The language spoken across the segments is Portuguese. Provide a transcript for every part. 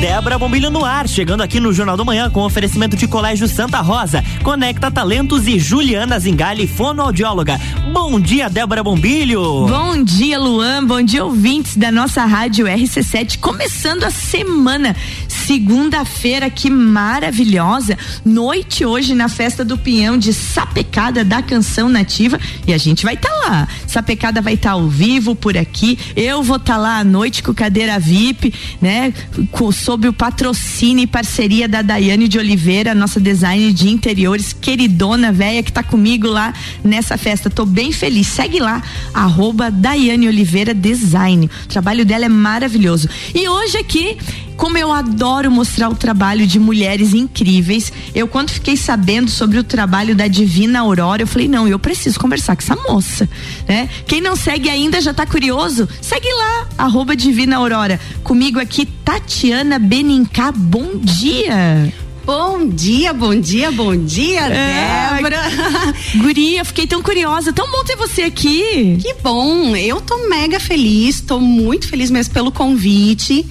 Débora Bombilho no ar, chegando aqui no Jornal do Manhã com oferecimento de Colégio Santa Rosa, Conecta Talentos e Juliana Zingali, fonoaudióloga. Bom dia, Débora Bombilho. Bom dia, Luan. Bom dia, ouvintes da nossa rádio RC7. Começando a semana, segunda-feira, que maravilhosa. Noite hoje na festa do Pinhão de Sapecada da Canção Nativa. E a gente vai estar tá lá. Sapecada vai estar tá ao vivo por aqui. Eu vou estar tá lá à noite com cadeira VIP, né? Com, sob o patrocínio e parceria da Daiane de Oliveira, nossa design de interiores, queridona velha que tá comigo lá nessa festa. Tô bem feliz. Segue lá, arroba Daiane Oliveira Design. O trabalho dela é maravilhoso. E hoje aqui como eu adoro mostrar o trabalho de mulheres incríveis. Eu, quando fiquei sabendo sobre o trabalho da Divina Aurora, eu falei: não, eu preciso conversar com essa moça. Né? Quem não segue ainda já está curioso? Segue lá, arroba Divina Aurora. Comigo aqui, Tatiana Benincá. Bom dia. Bom dia, bom dia, bom dia, é, Débora. Guria, fiquei tão curiosa. Tão bom ter você aqui. Que bom. Eu tô mega feliz, tô muito feliz mesmo pelo convite.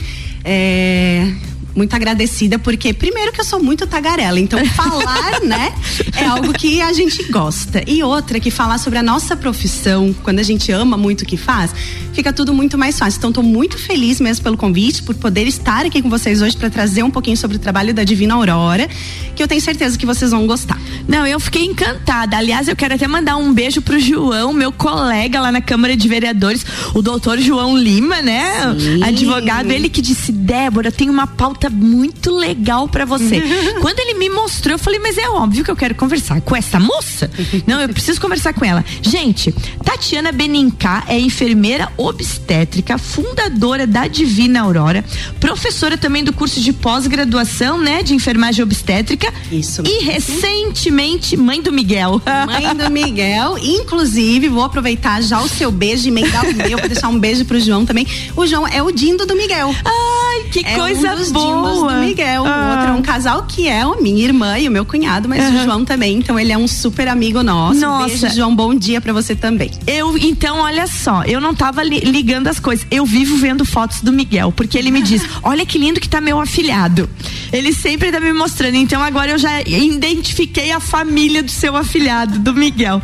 É, muito agradecida, porque primeiro que eu sou muito tagarela, então falar, né, é algo que a gente gosta. E outra, que falar sobre a nossa profissão, quando a gente ama muito o que faz, fica tudo muito mais fácil. Então, estou muito feliz mesmo pelo convite, por poder estar aqui com vocês hoje para trazer um pouquinho sobre o trabalho da Divina Aurora, que eu tenho certeza que vocês vão gostar. Não, eu fiquei encantada. Aliás, eu quero até mandar um beijo pro João, meu colega lá na Câmara de Vereadores, o doutor João Lima, né? Sim. Advogado, ele que disse: Débora, tem uma pauta muito legal para você. Quando ele me mostrou, eu falei, mas é óbvio que eu quero conversar com essa moça. Não, eu preciso conversar com ela. Gente, Tatiana Benincá é enfermeira obstétrica, fundadora da Divina Aurora, professora também do curso de pós-graduação, né, de enfermagem obstétrica. Isso. E recentemente, mãe do Miguel. Mãe do Miguel. Inclusive, vou aproveitar já o seu beijo e emendar o meu, vou deixar um beijo pro João também. O João é o dindo do Miguel. Ai, que é coisa um boa. Do Miguel. Ah. O outro é um casal que é a minha irmã e o meu cunhado, mas uhum. o João também. Então ele é um super amigo nosso. Nossa. beijo, João. Bom dia para você também. Eu, então, olha só, eu não tava li ligando as coisas. Eu vivo vendo fotos do Miguel, porque ele me diz: olha que lindo que tá meu afilhado. Ele sempre tá me mostrando. Então agora eu já identifiquei a família do seu afilhado, do Miguel.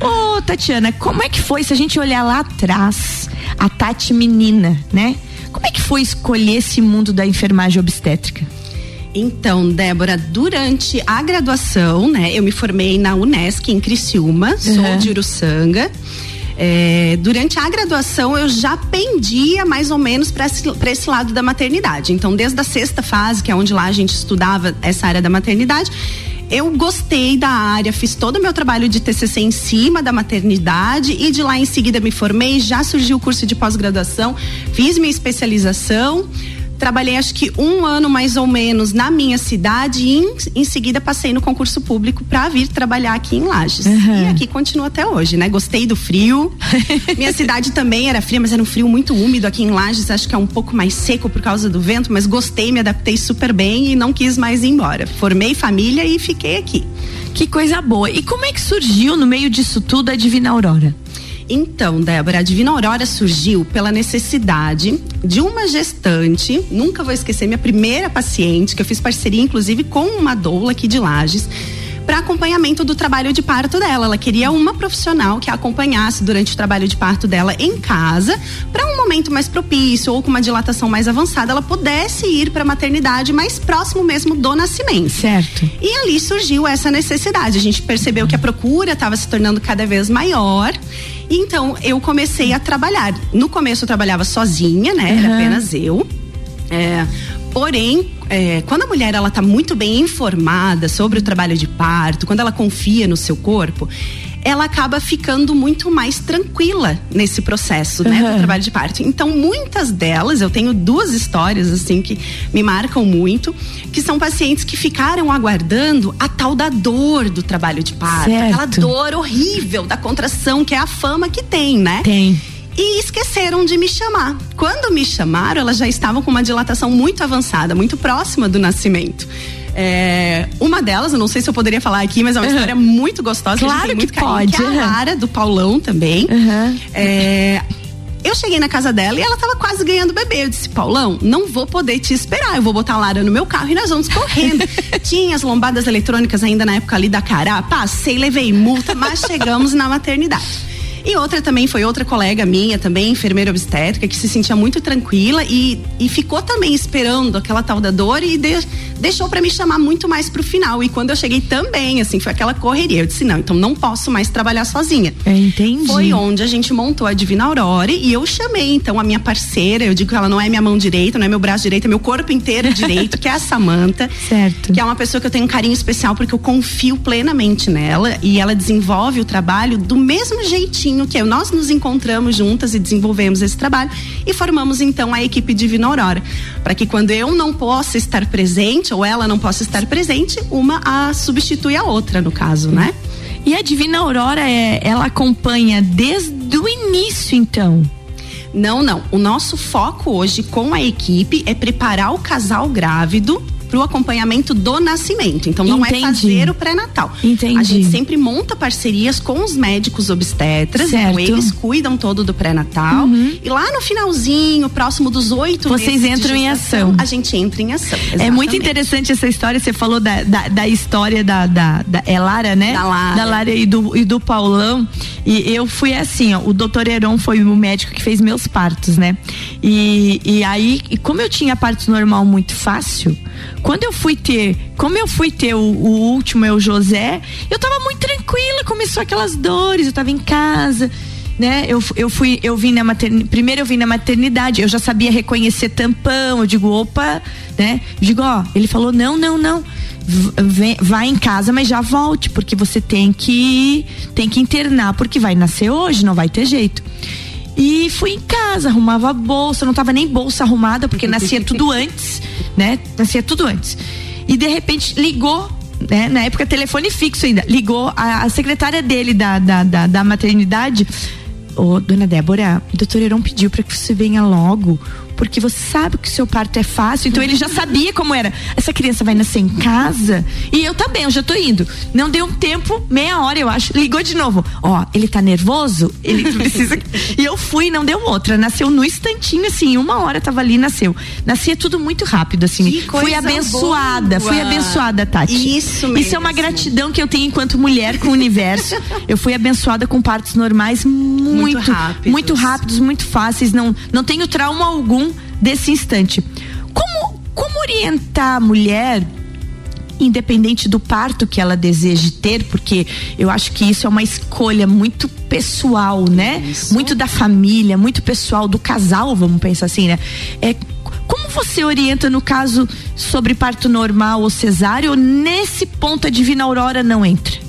Ô, Tatiana, como é que foi se a gente olhar lá atrás, a Tati menina, né? Como é que foi escolher esse mundo da enfermagem obstétrica? Então, Débora, durante a graduação, né, eu me formei na Unesc em Criciúma, sou uhum. de Uruçanga. É, durante a graduação eu já pendia mais ou menos para esse, esse lado da maternidade. Então, desde a sexta fase, que é onde lá a gente estudava essa área da maternidade, eu gostei da área, fiz todo o meu trabalho de TCC em cima da maternidade e de lá em seguida me formei, já surgiu o curso de pós-graduação, fiz minha especialização trabalhei acho que um ano mais ou menos na minha cidade e em, em seguida passei no concurso público para vir trabalhar aqui em Lages. Uhum. E aqui continuo até hoje, né? Gostei do frio. minha cidade também era fria, mas era um frio muito úmido aqui em Lages, acho que é um pouco mais seco por causa do vento, mas gostei, me adaptei super bem e não quis mais ir embora. Formei família e fiquei aqui. Que coisa boa. E como é que surgiu no meio disso tudo a Divina Aurora? Então, Débora, a Divina Aurora surgiu pela necessidade de uma gestante, nunca vou esquecer, minha primeira paciente, que eu fiz parceria inclusive com uma doula aqui de Lages para acompanhamento do trabalho de parto dela. Ela queria uma profissional que a acompanhasse durante o trabalho de parto dela em casa, para um momento mais propício ou com uma dilatação mais avançada, ela pudesse ir para a maternidade mais próximo mesmo do nascimento. Certo. E ali surgiu essa necessidade. A gente percebeu que a procura estava se tornando cada vez maior. Então eu comecei a trabalhar. No começo eu trabalhava sozinha, né? Uhum. Era apenas eu. É, porém, é, quando a mulher ela tá muito bem informada sobre o trabalho de parto, quando ela confia no seu corpo, ela acaba ficando muito mais tranquila nesse processo, né, uhum. do trabalho de parto. Então, muitas delas, eu tenho duas histórias assim que me marcam muito, que são pacientes que ficaram aguardando a tal da dor do trabalho de parto, certo. aquela dor horrível da contração, que é a fama que tem, né? Tem e esqueceram de me chamar. Quando me chamaram, elas já estavam com uma dilatação muito avançada, muito próxima do nascimento. É, uma delas, eu não sei se eu poderia falar aqui, mas é uma uhum. história muito gostosa. Claro que, muito carinho, pode. Que é a Lara, do Paulão também. Uhum. É, Eu cheguei na casa dela e ela tava quase ganhando bebê. Eu disse, Paulão, não vou poder te esperar. Eu vou botar a Lara no meu carro e nós vamos correndo. Tinha as lombadas eletrônicas ainda na época ali da Cará. Passei, levei multa, mas chegamos na maternidade. E outra também foi outra colega minha, também enfermeira obstétrica, que se sentia muito tranquila e, e ficou também esperando aquela tal da dor e de, deixou para me chamar muito mais pro final. E quando eu cheguei também, assim, foi aquela correria. Eu disse, não, então não posso mais trabalhar sozinha. entendi. Foi onde a gente montou a Divina Aurora e eu chamei, então, a minha parceira, eu digo que ela não é minha mão direita, não é meu braço direito, é meu corpo inteiro direito, que é a Samanta. Certo. Que é uma pessoa que eu tenho um carinho especial porque eu confio plenamente nela e ela desenvolve o trabalho do mesmo jeitinho que nós nos encontramos juntas e desenvolvemos esse trabalho e formamos então a equipe Divina Aurora, para que quando eu não possa estar presente ou ela não possa estar presente, uma a substitui a outra no caso, né? E a Divina Aurora é, ela acompanha desde o início, então. Não, não. O nosso foco hoje com a equipe é preparar o casal grávido para o acompanhamento do nascimento. Então não é Entendi. é fazer o pré-natal. Entendi. A gente sempre monta parcerias com os médicos obstetras, então eles cuidam todo do pré-natal. Uhum. E lá no finalzinho, próximo dos oito Vocês entram em ação. A gente entra em ação. Exatamente. É muito interessante essa história. Você falou da, da, da história da, da, da, É Lara, né? Da Lara. Da Lara e do, e do Paulão. E eu fui assim, ó. O doutor Heron foi o médico que fez meus partos, né? E, e aí, como eu tinha partos normal muito fácil, quando eu fui ter, como eu fui ter o, o último, é o José, eu tava muito tranquila, começou aquelas dores, eu tava em casa né? Eu, eu fui, eu vim na maternidade, primeiro eu vim na maternidade, eu já sabia reconhecer tampão, eu digo, opa, né? Eu digo, ó, ele falou, não, não, não. Vem, vai em casa, mas já volte, porque você tem que tem que internar, porque vai nascer hoje, não vai ter jeito. E fui em casa, arrumava a bolsa, não tava nem bolsa arrumada, porque nascia tudo antes, né? Nascia tudo antes. E de repente ligou, né? Na época telefone fixo ainda, ligou a, a secretária dele da, da, da, da maternidade. Ô, dona Débora, o doutor Heron pediu para que você venha logo porque você sabe que o seu parto é fácil, então ele já sabia como era. Essa criança vai nascer em casa e eu também, eu já tô indo. Não deu um tempo, meia hora, eu acho. Ligou de novo. Ó, ele tá nervoso? Ele precisa. e eu fui, não deu outra. Nasceu no instantinho, assim, uma hora tava ali, nasceu. Nascia tudo muito rápido, assim. Que fui abençoada, boa. fui abençoada, Tati. Isso mesmo. Isso é uma gratidão que eu tenho enquanto mulher com o universo. eu fui abençoada com partos normais muito, muito rápidos, muito, rápidos, muito fáceis. Não, não tenho trauma algum desse instante. Como, como orientar a mulher independente do parto que ela deseje ter, porque eu acho que isso é uma escolha muito pessoal, né? Isso. Muito da família, muito pessoal do casal, vamos pensar assim, né? É como você orienta no caso sobre parto normal ou cesárea ou nesse ponto a Divina Aurora não entra?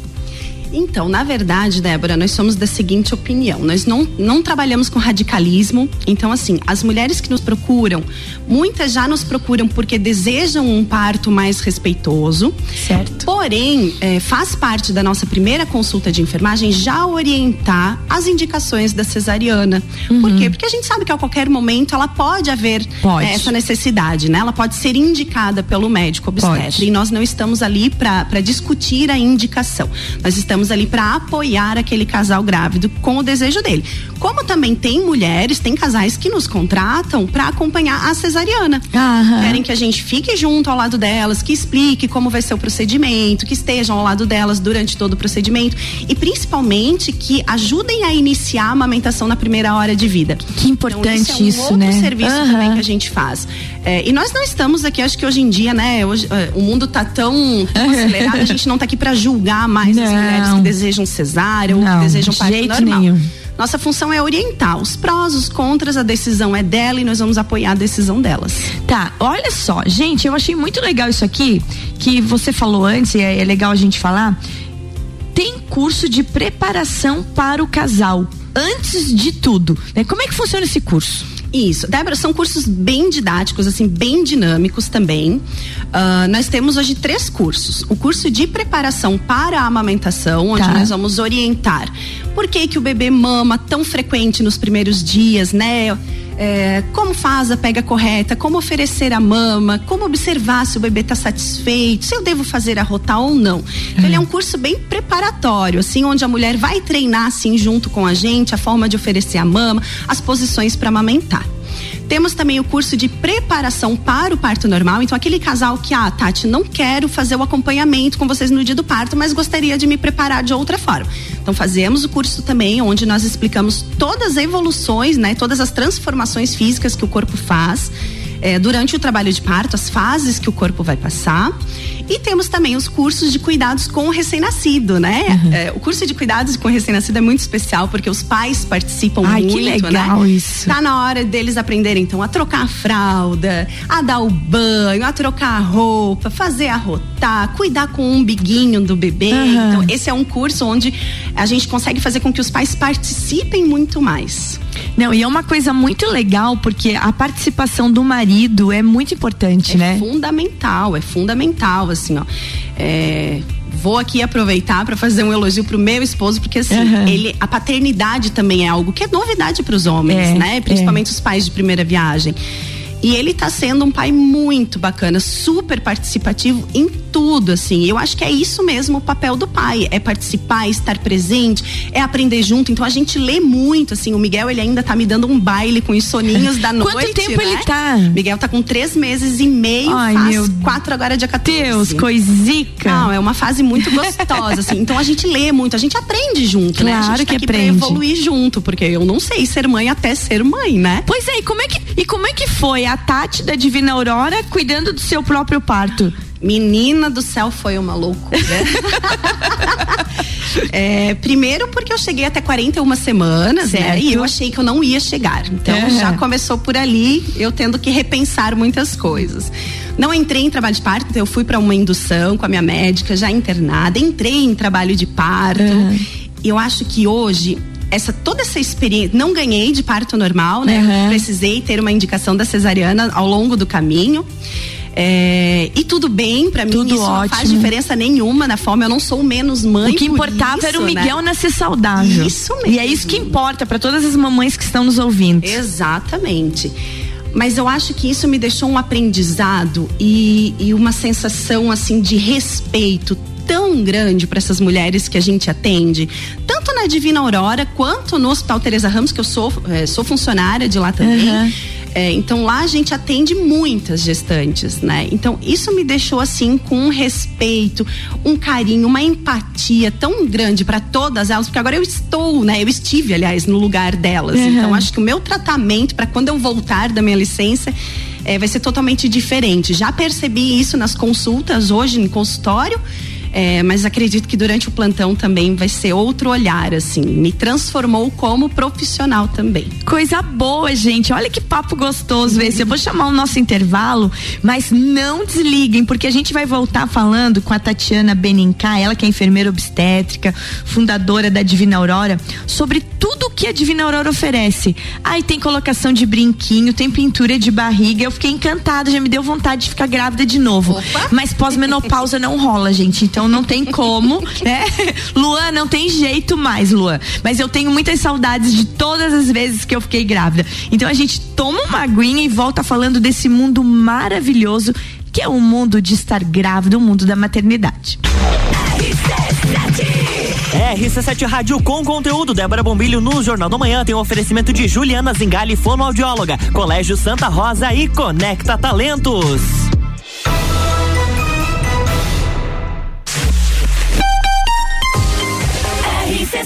Então, na verdade, Débora, nós somos da seguinte opinião: nós não, não trabalhamos com radicalismo. Então, assim, as mulheres que nos procuram, muitas já nos procuram porque desejam um parto mais respeitoso. Certo. Porém, é, faz parte da nossa primeira consulta de enfermagem já orientar as indicações da cesariana. Uhum. Por quê? Porque a gente sabe que a qualquer momento ela pode haver pode. É, essa necessidade, né? Ela pode ser indicada pelo médico obstetra. E nós não estamos ali para discutir a indicação. Nós estamos estamos ali para apoiar aquele casal grávido com o desejo dele. Como também tem mulheres, tem casais que nos contratam para acompanhar a cesariana. Aham. Querem que a gente fique junto ao lado delas, que explique como vai ser o procedimento, que estejam ao lado delas durante todo o procedimento e principalmente que ajudem a iniciar a amamentação na primeira hora de vida. Que importante então, isso, é um outro né? serviço uhum. também que a gente faz. É, e nós não estamos aqui, acho que hoje em dia, né? Hoje, é, o mundo tá tão, tão acelerado, a gente não tá aqui para julgar mais não. as mulheres que desejam cesárea ou que desejam parto jeito normal. Nenhum. Nossa função é orientar os prós, os contras, a decisão é dela e nós vamos apoiar a decisão delas. Tá, olha só, gente, eu achei muito legal isso aqui que você falou antes, e é, é legal a gente falar. Tem curso de preparação para o casal, antes de tudo. Né? Como é que funciona esse curso? Isso, Débora, são cursos bem didáticos, assim, bem dinâmicos também. Uh, nós temos hoje três cursos. O curso de preparação para a amamentação, onde Tá. nós vamos orientar por que, que o bebê mama tão frequente nos primeiros dias, né? É, como faz a pega correta, como oferecer a mama, como observar se o bebê está satisfeito, se eu devo fazer a rotar ou não. Então, ele é um curso bem preparatório, assim, onde a mulher vai treinar, assim, junto com a gente, a forma de oferecer a mama, as posições para amamentar. Temos também o curso de preparação para o parto normal. Então, aquele casal que, ah, Tati, não quero fazer o acompanhamento com vocês no dia do parto, mas gostaria de me preparar de outra forma. Então, fazemos o curso também, onde nós explicamos todas as evoluções, né? Todas as transformações físicas que o corpo faz é, durante o trabalho de parto, as fases que o corpo vai passar. E temos também os cursos de cuidados com o recém-nascido, né? Uhum. É, o curso de cuidados com o recém-nascido é muito especial porque os pais participam Ai, muito, que legal né? Isso. Tá na hora deles aprenderem então a trocar a fralda, a dar o banho, a trocar a roupa, fazer a rotar, cuidar com o umbiguinho do bebê. Uhum. Então, esse é um curso onde a gente consegue fazer com que os pais participem muito mais. Não, e é uma coisa muito legal porque a participação do marido é muito importante, é né? É fundamental, é fundamental, assim, ó. É, vou aqui aproveitar para fazer um elogio pro meu esposo, porque assim, uhum. ele, a paternidade também é algo que é novidade para os homens, é, né? Principalmente é. os pais de primeira viagem. E ele tá sendo um pai muito bacana, super participativo em tudo, assim. Eu acho que é isso mesmo o papel do pai, é participar, estar presente, é aprender junto. Então a gente lê muito, assim. O Miguel, ele ainda tá me dando um baile com os soninhos da noite. Quanto tempo né? ele tá? Miguel tá com três meses e meio, Ai, faz meu quatro agora dia 14. Deus, coisica. Não, é uma fase muito gostosa, assim. Então a gente lê muito, a gente aprende junto, claro né? Gente tá que aprende. pra evoluir junto, porque eu não sei ser mãe até ser mãe, né? Pois é, e como é que, e como é que foi a Tati da Divina Aurora cuidando do seu próprio parto? Menina do céu, foi uma loucura. é, primeiro porque eu cheguei até 41 semanas, certo. né? E eu achei que eu não ia chegar. Então uhum. já começou por ali, eu tendo que repensar muitas coisas. Não entrei em trabalho de parto, então eu fui para uma indução com a minha médica, já internada, entrei em trabalho de parto. Uhum. Eu acho que hoje essa toda essa experiência, não ganhei de parto normal, né? Uhum. Precisei ter uma indicação da cesariana ao longo do caminho. É, e tudo bem, para mim tudo isso ótimo. não faz diferença nenhuma na forma, eu não sou menos mãe. O que importava isso, era o Miguel né? nascer saudável. Isso mesmo. E é isso que importa para todas as mamães que estão nos ouvindo. Exatamente. Mas eu acho que isso me deixou um aprendizado e, e uma sensação assim de respeito tão grande para essas mulheres que a gente atende, na Divina Aurora quanto no Hospital Teresa Ramos, que eu sou, é, sou funcionária de lá também. Uhum. É, então lá a gente atende muitas gestantes, né? Então isso me deixou assim com um respeito, um carinho, uma empatia tão grande para todas elas, porque agora eu estou, né? Eu estive, aliás, no lugar delas. Uhum. Então acho que o meu tratamento para quando eu voltar da minha licença é, vai ser totalmente diferente. Já percebi isso nas consultas hoje em consultório é, mas acredito que durante o plantão também vai ser outro olhar, assim. Me transformou como profissional também. Coisa boa, gente. Olha que papo gostoso esse. Eu vou chamar o nosso intervalo, mas não desliguem, porque a gente vai voltar falando com a Tatiana Benincá, ela que é enfermeira obstétrica, fundadora da Divina Aurora, sobre tudo que a Divina Aurora oferece. Aí tem colocação de brinquinho, tem pintura de barriga. Eu fiquei encantada, já me deu vontade de ficar grávida de novo. Opa. Mas pós-menopausa não rola, gente. Então não tem como, né? Luan, não tem jeito mais, Luan. Mas eu tenho muitas saudades de todas as vezes que eu fiquei grávida. Então a gente toma uma aguinha e volta falando desse mundo maravilhoso que é o mundo de estar grávida, o mundo da maternidade. RC7 Rádio com conteúdo. Débora Bombilho no Jornal da Manhã tem um oferecimento de Juliana Zingali, fonoaudióloga, Colégio Santa Rosa e Conecta Talentos.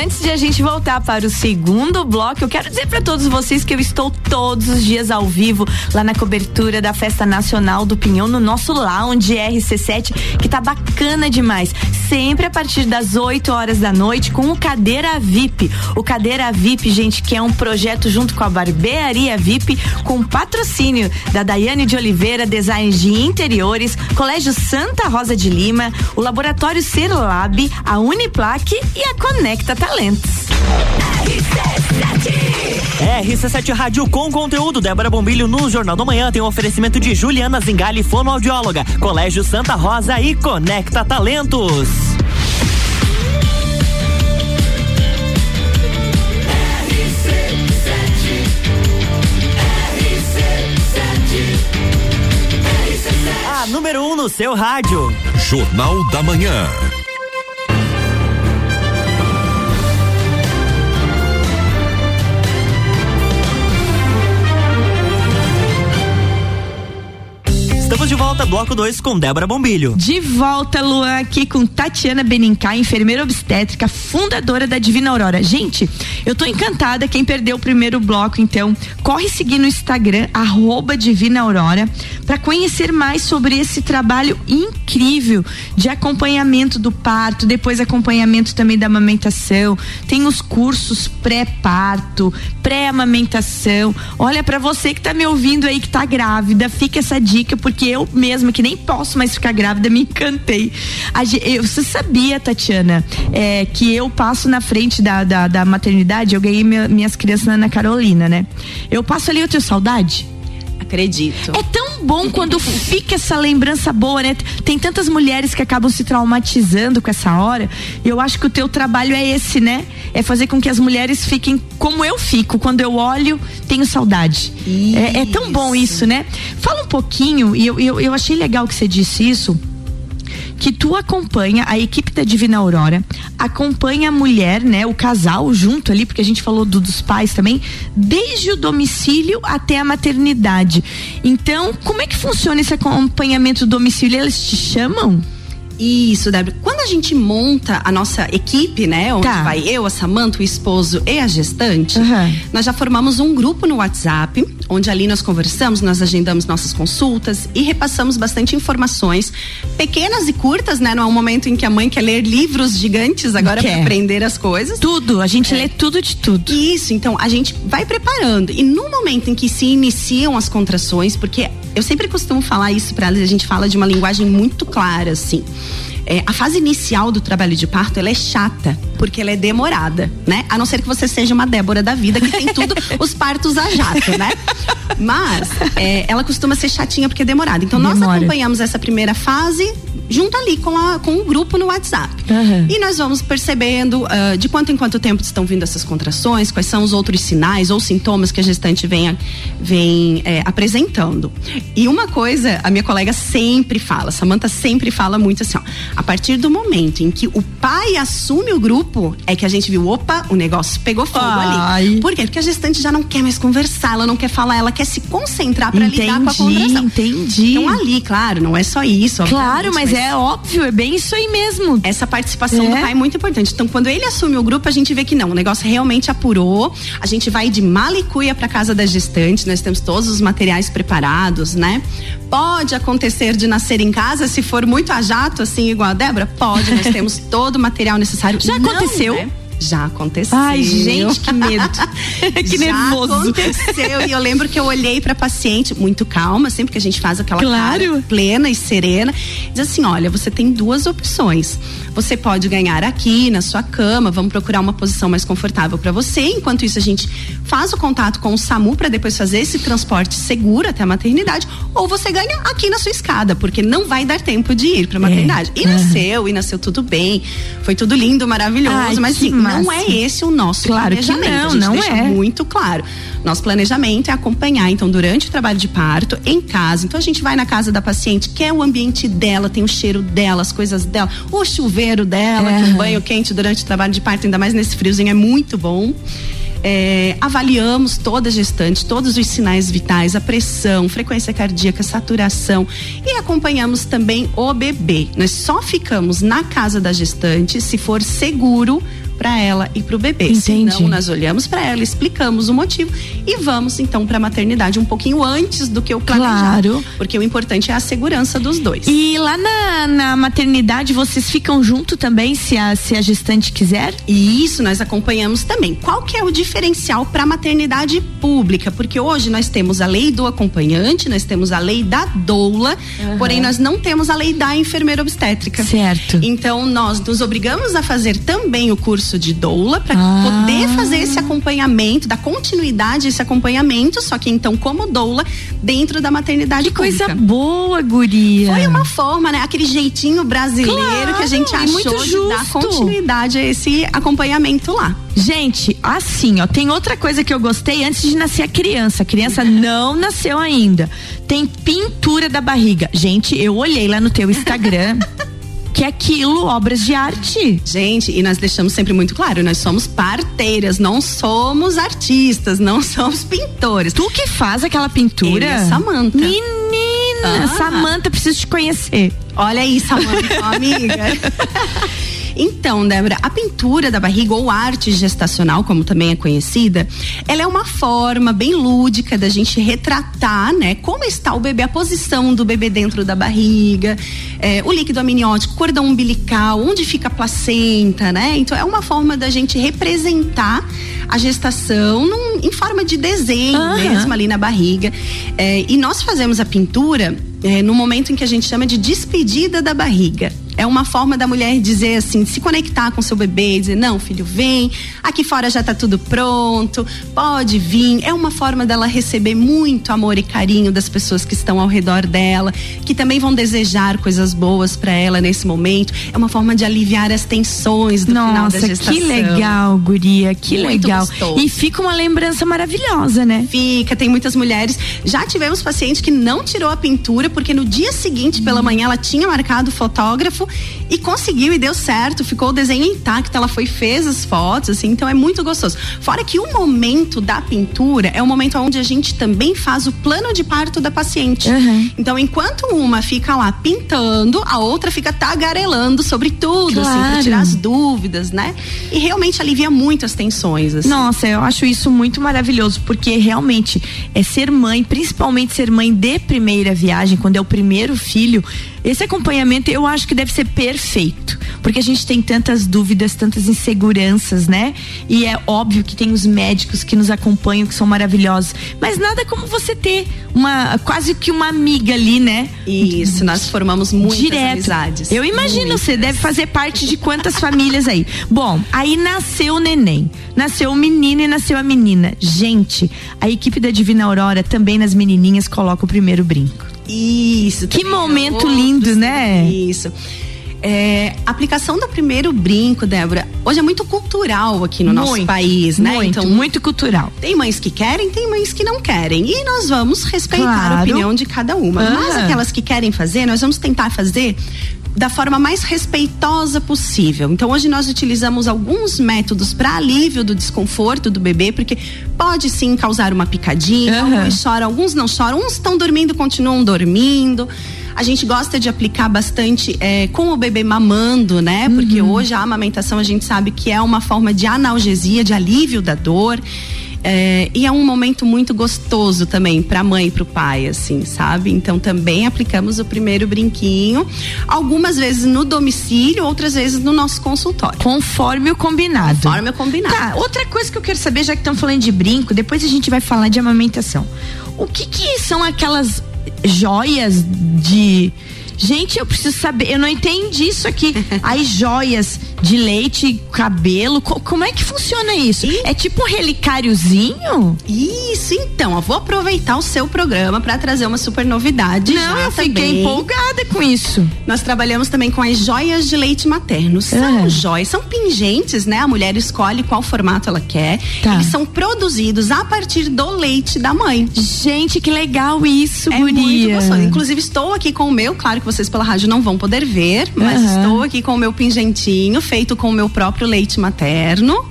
Antes de a gente voltar para o segundo bloco, eu quero dizer para todos vocês que eu estou todos os dias ao vivo lá na cobertura da Festa Nacional do Pinhão no nosso lounge RC7, que tá bacana demais. Sempre a partir das 8 horas da noite com o Cadeira VIP. O Cadeira VIP, gente, que é um projeto junto com a Barbearia VIP, com patrocínio da Daiane de Oliveira, Design de Interiores, Colégio Santa Rosa de Lima, o Laboratório Serlab, a Uniplaque e a Conecta Talentos. RC7 Rádio com conteúdo. Débora Bombilho no Jornal da Manhã tem um oferecimento de Juliana Zingali, fonoaudióloga, Colégio Santa Rosa e Conecta Talentos. A número 1 um no seu rádio. Jornal da Manhã. его volta, bloco 2 com Débora Bombilho. De volta, Luan, aqui com Tatiana Benincá, enfermeira obstétrica, fundadora da Divina Aurora. Gente, eu tô encantada. Quem perdeu o primeiro bloco, então, corre seguir no Instagram, arroba Divina Aurora, para conhecer mais sobre esse trabalho incrível de acompanhamento do parto, depois acompanhamento também da amamentação. Tem os cursos pré-parto, pré-amamentação. Olha, para você que tá me ouvindo aí, que tá grávida, fica essa dica, porque eu mesma, que nem posso mais ficar grávida, me encantei. Eu, você sabia, Tatiana, é, que eu passo na frente da, da, da maternidade, eu ganhei minha, minhas crianças na Ana Carolina, né? Eu passo ali, eu tenho saudade? Acredito. É tão bom quando fica essa lembrança boa, né? Tem tantas mulheres que acabam se traumatizando com essa hora. E eu acho que o teu trabalho é esse, né? É fazer com que as mulheres fiquem como eu fico. Quando eu olho, tenho saudade. É, é, tão bom isso, né? Fala um pouquinho, e eu, eu, eu achei legal que você disse isso que tu acompanha a equipe da Divina Aurora, acompanha a mulher, né, o casal junto ali, porque a gente falou do, dos pais também, desde o domicílio até a maternidade. Então, como é que funciona esse acompanhamento do domicílio? Eles te chamam? Isso, Débora. Quando a gente monta a nossa equipe, né? Onde tá. vai eu, a Samanta, o esposo e a gestante, uhum. nós já formamos um grupo no WhatsApp, onde ali nós conversamos, nós agendamos nossas consultas e repassamos bastante informações, pequenas e curtas, né? Não é um momento em que a mãe quer ler livros gigantes agora para aprender as coisas. Tudo, a gente é. lê tudo de tudo. Isso, então a gente vai preparando. E no momento em que se iniciam as contrações, porque eu sempre costumo falar isso para elas, a gente fala de uma linguagem muito clara, assim. É, a fase inicial do trabalho de parto ela é chata, porque ela é demorada, né? A não ser que você seja uma Débora da vida, que tem tudo, os partos a jato, né? Mas é, ela costuma ser chatinha porque é demorada. Então Demora. nós acompanhamos essa primeira fase, junto ali com, a, com o grupo no WhatsApp. Uhum. E nós vamos percebendo uh, de quanto em quanto tempo estão vindo essas contrações, quais são os outros sinais ou sintomas que a gestante vem, vem é, apresentando. E uma coisa, a minha colega sempre fala, Samanta sempre fala muito assim, ó, a partir do momento em que o pai assume o grupo, é que a gente viu, opa, o negócio pegou fogo Ai. ali. Por quê? Porque a gestante já não quer mais conversar, ela não quer falar, ela quer se concentrar para lidar com a contração. Entendi. Então ali, claro, não é só isso. Claro, mas, mas é óbvio, é bem isso aí mesmo. Essa participação é. do pai é muito importante. Então, quando ele assume o grupo, a gente vê que não, o negócio realmente apurou. A gente vai de malicuia para casa da gestante, nós temos todos os materiais preparados, né? Pode acontecer de nascer em casa, se for muito a jato, assim, igual a Débora? Pode, nós temos todo o material necessário. Já não, aconteceu? Né? Já aconteceu. Ai, gente, que medo. que Já nervoso. aconteceu. e eu lembro que eu olhei pra paciente muito calma, sempre que a gente faz aquela claro. plena e serena. Diz assim: olha, você tem duas opções. Você pode ganhar aqui na sua cama, vamos procurar uma posição mais confortável para você. Enquanto isso, a gente faz o contato com o SAMU para depois fazer esse transporte seguro até a maternidade. Ou você ganha aqui na sua escada, porque não vai dar tempo de ir pra maternidade. É. E nasceu, uhum. e nasceu tudo bem. Foi tudo lindo, maravilhoso. Ai, mas sim, não é esse o nosso claro planejamento. Que não, a gente não deixa é. muito claro. Nosso planejamento é acompanhar, então, durante o trabalho de parto, em casa. Então, a gente vai na casa da paciente, que é o ambiente dela, tem o cheiro dela, as coisas dela, o chuveiro dela, é. que um banho quente durante o trabalho de parto, ainda mais nesse friozinho, é muito bom. É, avaliamos toda a gestante, todos os sinais vitais, a pressão, frequência cardíaca, saturação e acompanhamos também o bebê. Nós só ficamos na casa da gestante se for seguro para ela e para o bebê. Entendi. Senão, nós olhamos para ela, explicamos o motivo e vamos então para a maternidade um pouquinho antes do que o planejado. Claro. Porque o importante é a segurança dos dois. E lá na, na maternidade vocês ficam junto também, se a, se a gestante quiser? E isso nós acompanhamos também. Qual que é o diferencial para a maternidade pública? Porque hoje nós temos a lei do acompanhante, nós temos a lei da doula, uhum. porém nós não temos a lei da enfermeira obstétrica. Certo. Então nós nos obrigamos a fazer também o curso curso de doula para ah. poder fazer esse acompanhamento, dar continuidade a esse acompanhamento, só que então como doula dentro da maternidade que pública. coisa boa, guria. Foi uma forma, né? Aquele jeitinho brasileiro claro, que a gente achou de dar continuidade a esse acompanhamento lá. Gente, assim, ó, tem outra coisa que eu gostei antes de nascer a criança. A criança não nasceu ainda. Tem pintura da barriga. Gente, eu olhei lá no teu Instagram. que aquilo, obras de arte. Gente, e nós deixamos sempre muito claro, nós somos parteiras, não somos artistas, não somos pintores. Tu que faz aquela pintura? É Samanta. Menina, ah. Samanta, preciso te conhecer. Olha aí, Samanta, amiga. Então, Débora, a pintura da barriga ou arte gestacional, como também é conhecida, ela é uma forma bem lúdica da gente retratar, né, como está o bebê, a posição do bebê dentro da barriga, é, o líquido amniótico, cordão umbilical, onde fica a placenta, né? Então é uma forma da gente representar a gestação num, em forma de desenho uhum. mesmo ali na barriga. É, e nós fazemos a pintura é, no momento em que a gente chama de despedida da barriga é uma forma da mulher dizer assim, se conectar com seu bebê e dizer: não, filho, vem, aqui fora já está tudo pronto, pode vir. É uma forma dela receber muito amor e carinho das pessoas que estão ao redor dela, que também vão desejar coisas boas para ela nesse momento. É uma forma de aliviar as tensões do Nossa, final da gestação. Que legal, Guria, que muito legal. Gostoso. E fica uma lembrança maravilhosa, né? Fica, tem muitas mulheres. Já tivemos paciente que não tirou a pintura porque no dia seguinte, pela manhã, ela tinha marcado o fotógrafo e conseguiu e deu certo, ficou o desenho intacto, ela foi fez as fotos, assim, então é muito gostoso. Fora que o momento da pintura é o momento onde a gente também faz o plano de parto da paciente. Uhum. Então, enquanto uma fica lá pintando, a outra fica tagarelando sobre tudo, claro. assim, pra tirar as dúvidas, né? E realmente alivia muito as tensões. Assim. Nossa, eu acho isso muito maravilhoso, porque realmente é ser mãe, principalmente ser mãe de primeira viagem, quando é o primeiro filho, esse acompanhamento eu acho que deve ser perfeito, porque a gente tem tantas dúvidas, tantas inseguranças, né? E é óbvio que tem os médicos que nos acompanham, que são maravilhosos, mas nada como você ter uma quase que uma amiga ali, né? Isso, nós formamos muitas Direto. amizades. Eu imagino, muitas. você deve fazer parte de quantas famílias aí. Bom, aí nasceu o neném, nasceu o menino e nasceu a menina. Gente, a equipe da Divina Aurora também nas menininhas coloca o primeiro brinco. Isso. Que momento outro lindo, né? Isso. É, a aplicação do primeiro brinco, Débora, hoje é muito cultural aqui no nosso Muito, país, né? Muito, muito cultural. Tem mães que querem, tem mães que não querem. E nós vamos respeitar Claro. a opinião de cada uma. Mas Ah. aquelas que querem fazer, nós vamos tentar fazer da forma mais respeitosa possível. Então hoje nós utilizamos alguns métodos para alívio do desconforto do bebê, porque pode sim causar uma picadinha, Aham. alguns choram, alguns não choram, uns estão dormindo, continuam dormindo. A gente gosta de aplicar bastante é, com o bebê mamando, né? Porque hoje a amamentação a gente sabe que é uma forma de analgesia, de alívio da dor. É, e é um momento muito gostoso também para a mãe e para o pai, assim, sabe? Então também aplicamos o primeiro brinquinho, algumas vezes no domicílio, outras vezes no nosso consultório. Conforme o combinado. Conforme o combinado. Tá, outra coisa que eu quero saber, já que estão falando de brinco, depois a gente vai falar de amamentação. O que que são aquelas joias de. Gente, eu preciso saber, eu não entendi isso aqui. As joias de leite, cabelo, co- como é que funciona isso? Ih. É tipo um relicáriozinho? Isso, então, eu vou aproveitar o seu programa para trazer uma super novidade. não, já eu fiquei também. empolgada com isso. Nós trabalhamos também com as joias de leite materno. São Ah. joias, são pingentes, né? A mulher escolhe qual formato ela quer. Tá. Eles são produzidos a partir do leite da mãe. Gente, que legal isso, É muito guria. gostoso. Inclusive, estou aqui com o meu, claro que vocês pela rádio não vão poder ver, mas Aham. estou aqui com o meu pingentinho, feito com o meu próprio leite materno.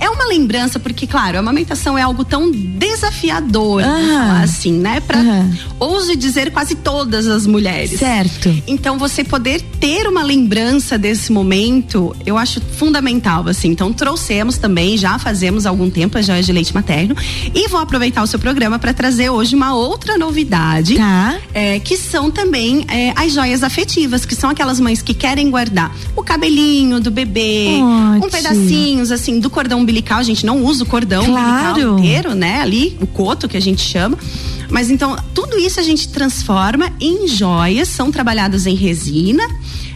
É uma lembrança, porque, claro, a amamentação é algo tão desafiador, falar assim, né? Pra, Aham. ouso dizer, quase todas as mulheres. Certo. Então, você poder ter uma lembrança desse momento, eu acho fundamental, assim. Então, trouxemos também, já fazemos há algum tempo as joias de leite materno. E vou aproveitar o seu programa para trazer hoje uma outra novidade. Tá. é, que são também é, as joias afetivas, que são aquelas mães que querem guardar o cabelinho do bebê, um Ótimo. pedacinhos, assim, do cordão umbilical. A gente não usa o cordão Claro. umbilical inteiro, né? Ali, o coto que a gente chama. Mas então, tudo isso a gente transforma em joias, são trabalhadas em resina.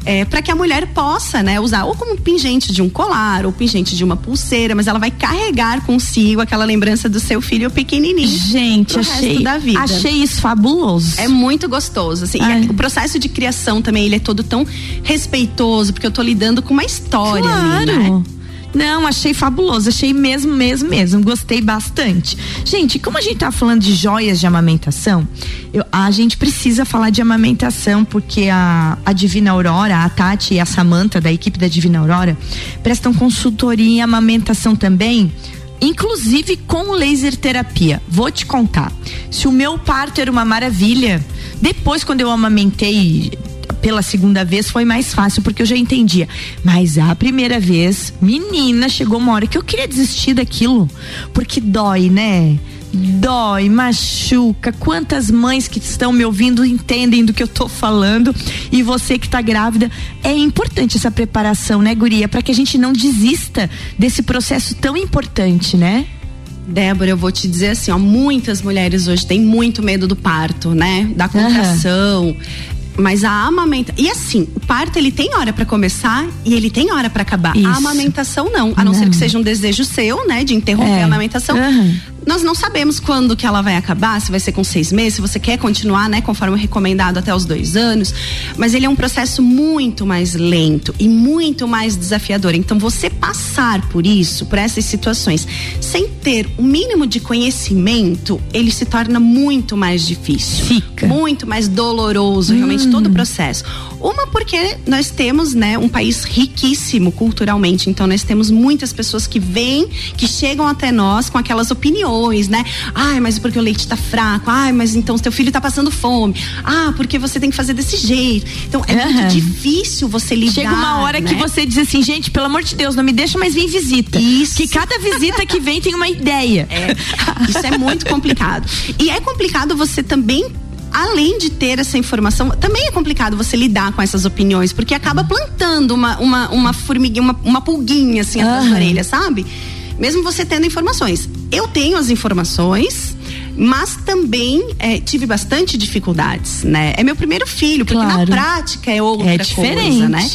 É, para que a mulher possa, né, usar ou como pingente de um colar, ou pingente de uma pulseira, mas ela vai carregar consigo aquela lembrança do seu filho pequenininho. Gente, achei, resto da vida. achei isso fabuloso. É muito gostoso, assim. E Ai. o processo de criação também, ele é todo tão respeitoso, porque eu tô lidando com uma história ali, né? Não, achei fabuloso, achei mesmo, mesmo, mesmo. Gostei bastante. Gente, como a gente tá falando de joias de amamentação, eu- a gente precisa falar de amamentação, porque a, a Divina Aurora, a Tati e a Samanta da equipe da Divina Aurora prestam consultoria em amamentação também. Inclusive com laser terapia. Vou te contar. Se o meu parto era uma maravilha, depois quando eu amamentei pela segunda vez foi mais fácil porque eu já entendia. Mas a primeira vez, menina, chegou uma hora que eu queria desistir daquilo, porque dói, né? Dói, machuca. Quantas mães que estão me ouvindo entendem do que eu tô falando? E você que tá grávida, é importante essa preparação, né, guria, para que a gente não desista desse processo tão importante, né? Débora, eu vou te dizer assim, ó, muitas mulheres hoje têm muito medo do parto, né? Da contração. Mas a amamenta e assim, o parto ele tem hora pra começar e ele tem hora pra acabar. Isso. A amamentação não, a não, ser Não. que seja um desejo seu, né, de interromper É. a amamentação. Aham. Nós não sabemos quando que ela vai acabar, se vai ser com seis meses, se você quer continuar, né, conforme recomendado até os dois anos. Mas ele é um processo muito mais lento e muito mais desafiador. Então, você passar por isso, por essas situações, sem ter o mínimo de conhecimento, ele se torna muito mais difícil. Fica. Muito mais doloroso, realmente, todo o processo. Uma, porque nós temos, né, um país riquíssimo culturalmente. Então, nós temos muitas pessoas que vêm, que chegam até nós com aquelas opiniões, né? Ai, mas porque o leite tá fraco. Ai, mas então seu filho tá passando fome. Ah, porque você tem que fazer desse jeito. Então, é Aham. muito difícil você lidar. Chega uma hora que né? você diz assim, gente, pelo amor de Deus, não me deixa mais vir visita. Isso. Que cada visita que vem tem uma ideia. É, isso é muito complicado. E é complicado você também. Além de ter essa informação, também é complicado você lidar com essas opiniões, porque acaba plantando uma, uma, uma formiguinha, uma, uma pulguinha assim atrás da orelha, sabe? Mesmo você tendo informações. Eu tenho as informações, mas também é, tive bastante dificuldades, né? É meu primeiro filho, porque claro. na prática é outra é coisa, né?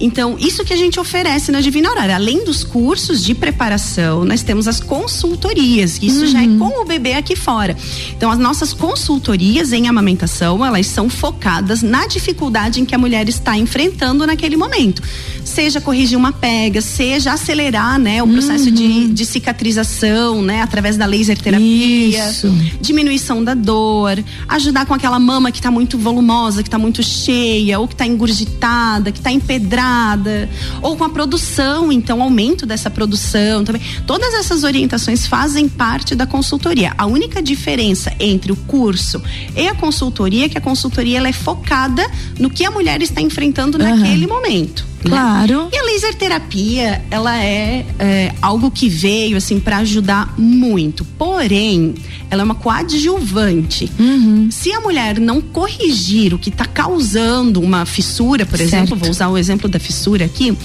Então, isso que a gente oferece na Divina Aurora, além dos cursos de preparação, nós temos as consultorias, isso uhum. já é uhum. com o bebê aqui fora. Então, as nossas consultorias em amamentação, elas são focadas na dificuldade em que a mulher está enfrentando naquele momento. Seja corrigir uma pega, seja acelerar, né, o processo uhum. de, de cicatrização, né, através da laser terapia. Isso diminuição da dor, ajudar com aquela mama que está muito volumosa, que está muito cheia, ou que está engurgitada, que está empedrada, ou com a produção, então aumento dessa produção também. Todas essas orientações fazem parte da consultoria. A única diferença entre o curso e a consultoria é que a consultoria ela é focada no que a mulher está enfrentando uhum. naquele momento. Né? Claro. Né? E a laser terapia, ela é, é algo que veio assim para ajudar muito. Porém, ela é uma coadjuvante. Uhum. Se a mulher não corrigir o que está causando uma fissura, por certo. exemplo, vou usar o exemplo da fissura aqui,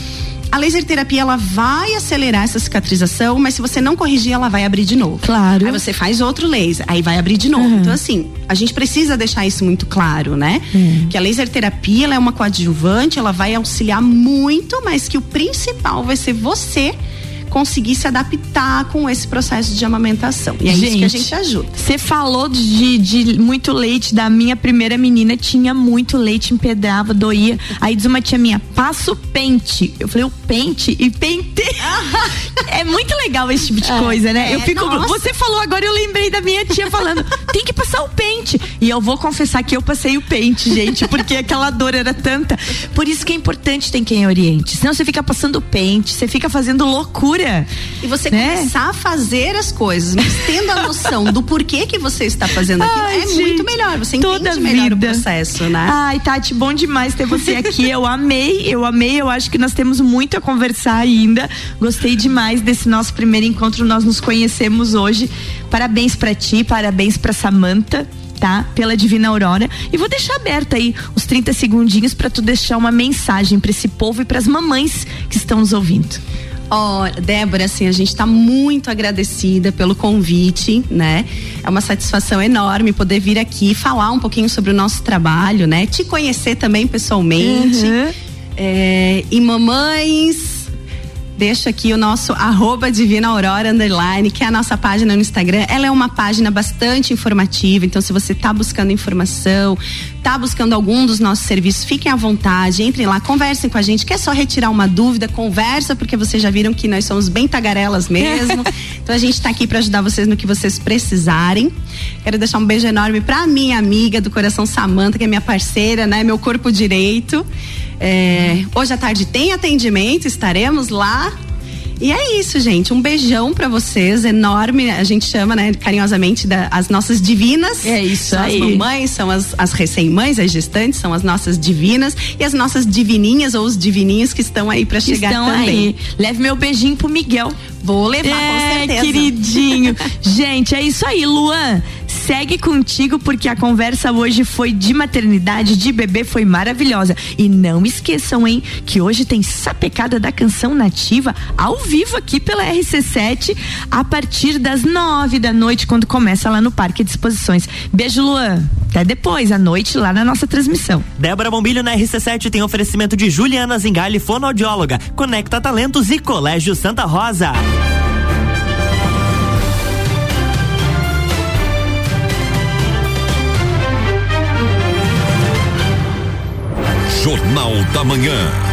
a laser terapia ela vai acelerar essa cicatrização, mas se você não corrigir, ela vai abrir de novo. Claro. Aí você faz outro laser, aí vai abrir de novo. Uhum. Então, assim, a gente precisa deixar isso muito claro, né? Uhum. Que a laser terapia ela é uma coadjuvante, ela vai auxiliar muito, mas que o principal vai ser você conseguir se adaptar com esse processo de amamentação. E é gente, isso que a gente ajuda. Você falou de, de, muito leite, da minha primeira menina tinha muito leite, empedrava, doía. Aí diz uma tia minha, passa o pente. Eu falei, o pente? E pente. é muito legal esse tipo de é, coisa, né? É, eu fico. Nossa. Você falou agora, eu lembrei da minha tia falando, tem que passar o pente. E eu vou confessar que eu passei o pente, gente, porque aquela dor era tanta. Por isso que é importante ter quem oriente. Senão você fica passando pente, você fica fazendo loucura e você né? começar a fazer as coisas, mas tendo a noção do porquê que você está fazendo aquilo, Ai, é gente, muito melhor. Você entende melhor o processo, né? Ai, Tati, bom demais ter você aqui. Eu amei, eu amei. Eu acho que nós temos muito a conversar ainda. Gostei demais desse nosso primeiro encontro. Nós nos conhecemos hoje. Parabéns para ti, parabéns para Samanta tá? Pela Divina Aurora. E vou deixar aberto aí os 30 segundinhos para tu deixar uma mensagem para esse povo e para as mamães que estão nos ouvindo. Ó, oh, Débora, assim, a gente está muito agradecida pelo convite, né? É uma satisfação enorme poder vir aqui falar um pouquinho sobre o nosso trabalho, né? Te conhecer também pessoalmente. Uhum. É, e mamães, deixo aqui o nosso arroba Divina Aurora Underline, que é a nossa página no Instagram. Ela é uma página bastante informativa, então se você está buscando informação, está buscando algum dos nossos serviços, fiquem à vontade, entrem lá, conversem com a gente. Quer só retirar uma dúvida, conversa, porque vocês já viram que nós somos bem tagarelas mesmo. então a gente está aqui para ajudar vocês no que vocês precisarem. Quero deixar um beijo enorme para minha amiga do coração Samanta, que é minha parceira, né? Meu corpo direito. É, hoje à tarde tem atendimento, estaremos lá. E é isso, gente. Um beijão para vocês, enorme. A gente chama, né, carinhosamente, da, as nossas divinas. É isso são aí. As mamães, são as, as recém-mães, as gestantes, são as nossas divinas. E as nossas divininhas ou os divininhos que estão aí para chegar estão também. Aí. Leve meu beijinho pro Miguel. Vou levar, é, com certeza. queridinho. gente, é isso aí, Luan segue contigo porque a conversa hoje foi de maternidade, de bebê, foi maravilhosa. E não esqueçam, hein, que hoje tem sapecada da canção nativa ao vivo aqui pela RC7 a partir das nove da noite, quando começa lá no Parque de Exposições. Beijo, Luan. Até depois, à noite, lá na nossa transmissão. Débora Bombilho na RC7 tem oferecimento de Juliana Zingali, fonoaudióloga, Conecta Talentos e Colégio Santa Rosa. Jornal da Manhã.